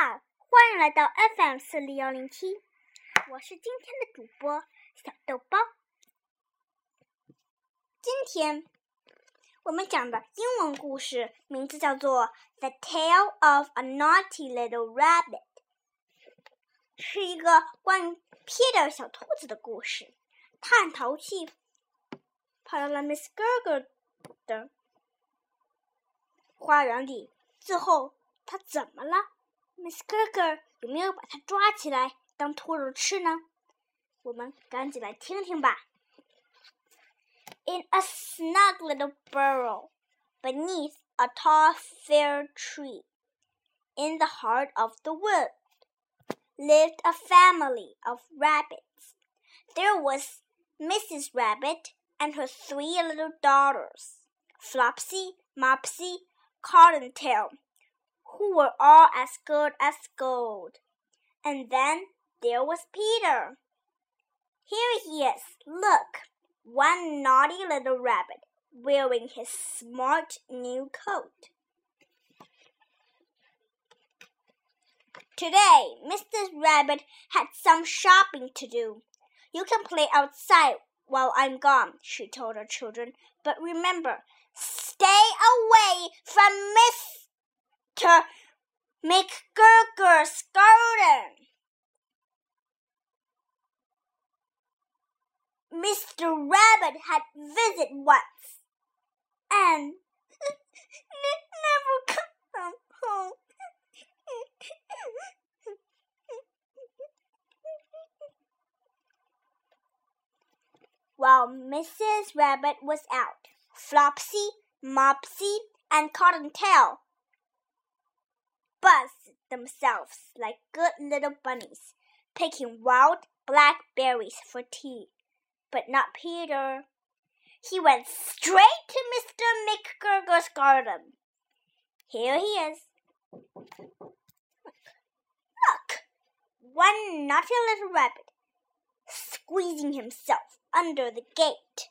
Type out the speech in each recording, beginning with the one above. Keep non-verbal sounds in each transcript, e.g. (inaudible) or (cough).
好，欢迎来到 FM 四零幺零七，我是今天的主播小豆包。今天我们讲的英文故事名字叫做《The Tale of a Naughty Little Rabbit》，是一个关于 Peter 小兔子的故事。他很淘气，跑到了 Miss Gurgle 的花园里。最后他怎么了？Miss Gurgle 有没有把他抓起来当兔肉吃呢？我们赶紧来听听吧。In a snug little burrow beneath a tall fir tree, in the heart of the wood, lived a family of rabbits. There was Mrs. Rabbit and her three little daughters, Flopsy, Mopsy, Cottontail, who were all as good as gold. And then there was Peter. Here he is, look, one naughty little rabbit wearing his smart new coat. Today, Mr. Rabbit had some shopping to do. You can play outside while I'm gone, she told her children, but remember, stay away from Mr. McGregor's garden. Mr. Rabbit had visited once and (laughs) never come home. While Mrs. Rabbit was out, Flopsy, Mopsy, and Cottontail buzzed themselves like good little bunnies, picking wild blackberries for tea but not Peter. He went straight to Mr. McGregor's garden. Here he is. Look, one naughty little rabbit squeezing himself under the gate.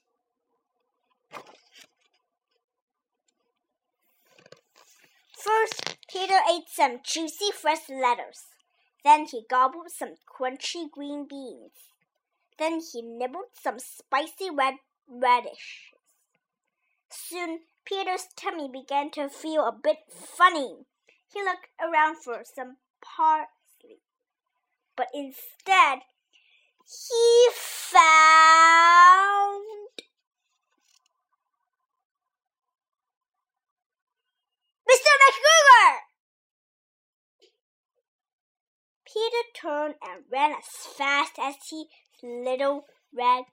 First, Peter ate some juicy fresh lettuce. Then he gobbled some crunchy green beans. Then he nibbled some spicy red radishes. Soon Peter's tummy began to feel a bit funny. He looked around for some parsley, but instead he found Mr. McGregor! Peter turned and ran as fast as his little red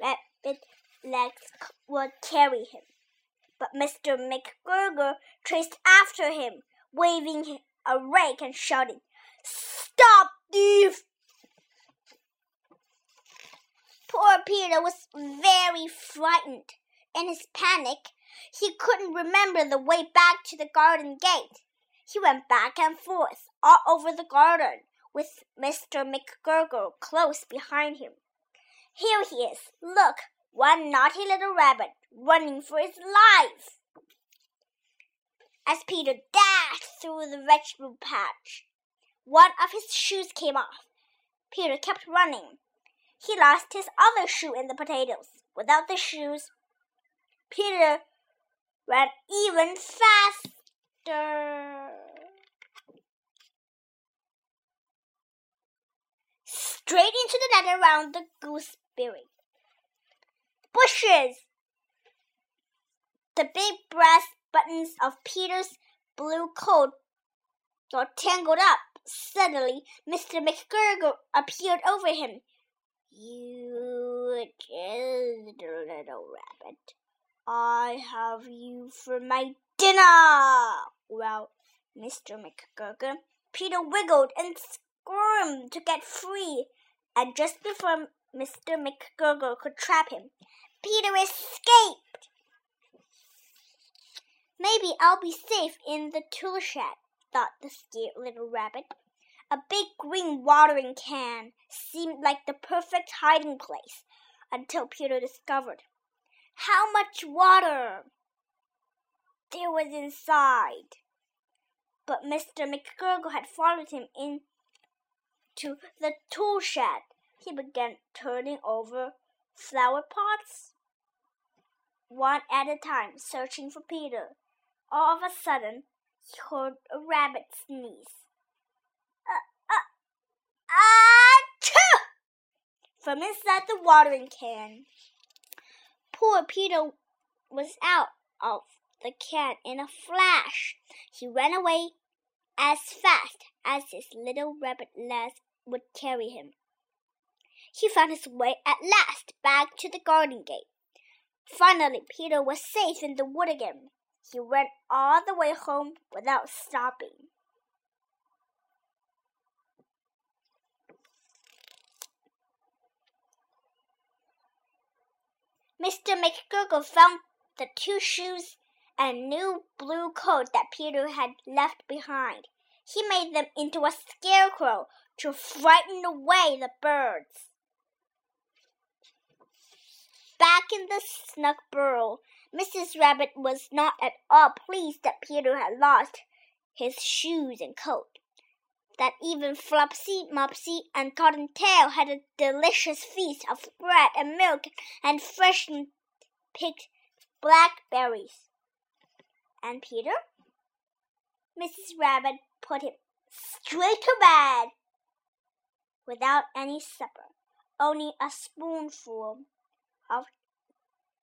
rabbit legs would carry him. But Mr. McGregor chased after him, waving a rake and shouting, Stop, thief! Poor Peter was very frightened. In his panic, he couldn't remember the way back to the garden gate. He went back and forth all over the garden, with Mr. McGregor close behind him. Here he is. Look, one naughty little rabbit running for his life. As Peter dashed through the vegetable patch, one of his shoes came off. Peter kept running. He lost his other shoe in the potatoes. Without the shoes, Peter ran even faster. straight into the net around the gooseberry bushes. The big brass buttons of Peter's blue coat got tangled up. Suddenly, Mr. McGregor appeared over him. You just little rabbit. I have you for my dinner. Well, Mr. McGregor. Peter wiggled and squirmed to get free and just before Mr. McGregor could trap him, Peter escaped. Maybe I'll be safe in the tool shed, thought the scared little rabbit. A big green watering can seemed like the perfect hiding place until Peter discovered how much water there was inside. but Mr. McGregor had followed him into the tool shed. He began turning over flower pots, one at a time, searching for Peter. All of a sudden, he heard a rabbit sneeze. Uh, uh, achoo! From inside the watering can. Poor Peter was out of the can in a flash. He ran away as fast as his little rabbit legs would carry him. He found his way at last back to the garden gate. Finally, Peter was safe in the wood again. He went all the way home without stopping. Mr. McGregor found the two shoes and new blue coat that Peter had left behind. He made them into a scarecrow to frighten away the birds. Back in the snug burrow, Mrs. Rabbit was not at all pleased that Peter had lost his shoes and coat. That even Flopsy, Mopsy, and Cottontail had a delicious feast of bread and milk and freshly picked blackberries. And Peter? Mrs. Rabbit put him straight to bed without any supper, only a spoonful of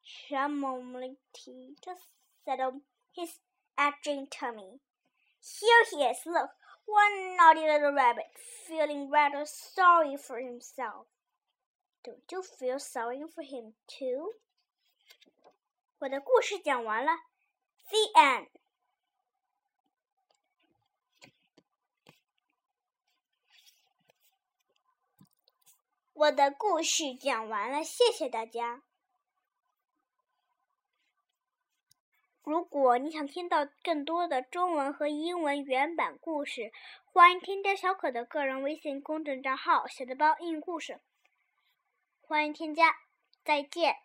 chamomile tea to settle his aching tummy. Here he is, look, one naughty little rabbit, feeling rather sorry for himself. Don't you feel sorry for him too? 我的故事讲完了。the end. 我的故事讲完了，谢谢大家。 (laughs) 如果你想听到更多的中文和英文原版故事，欢迎添加小可的个人微信公众账号“小的包英语故事”。欢迎添加，再见。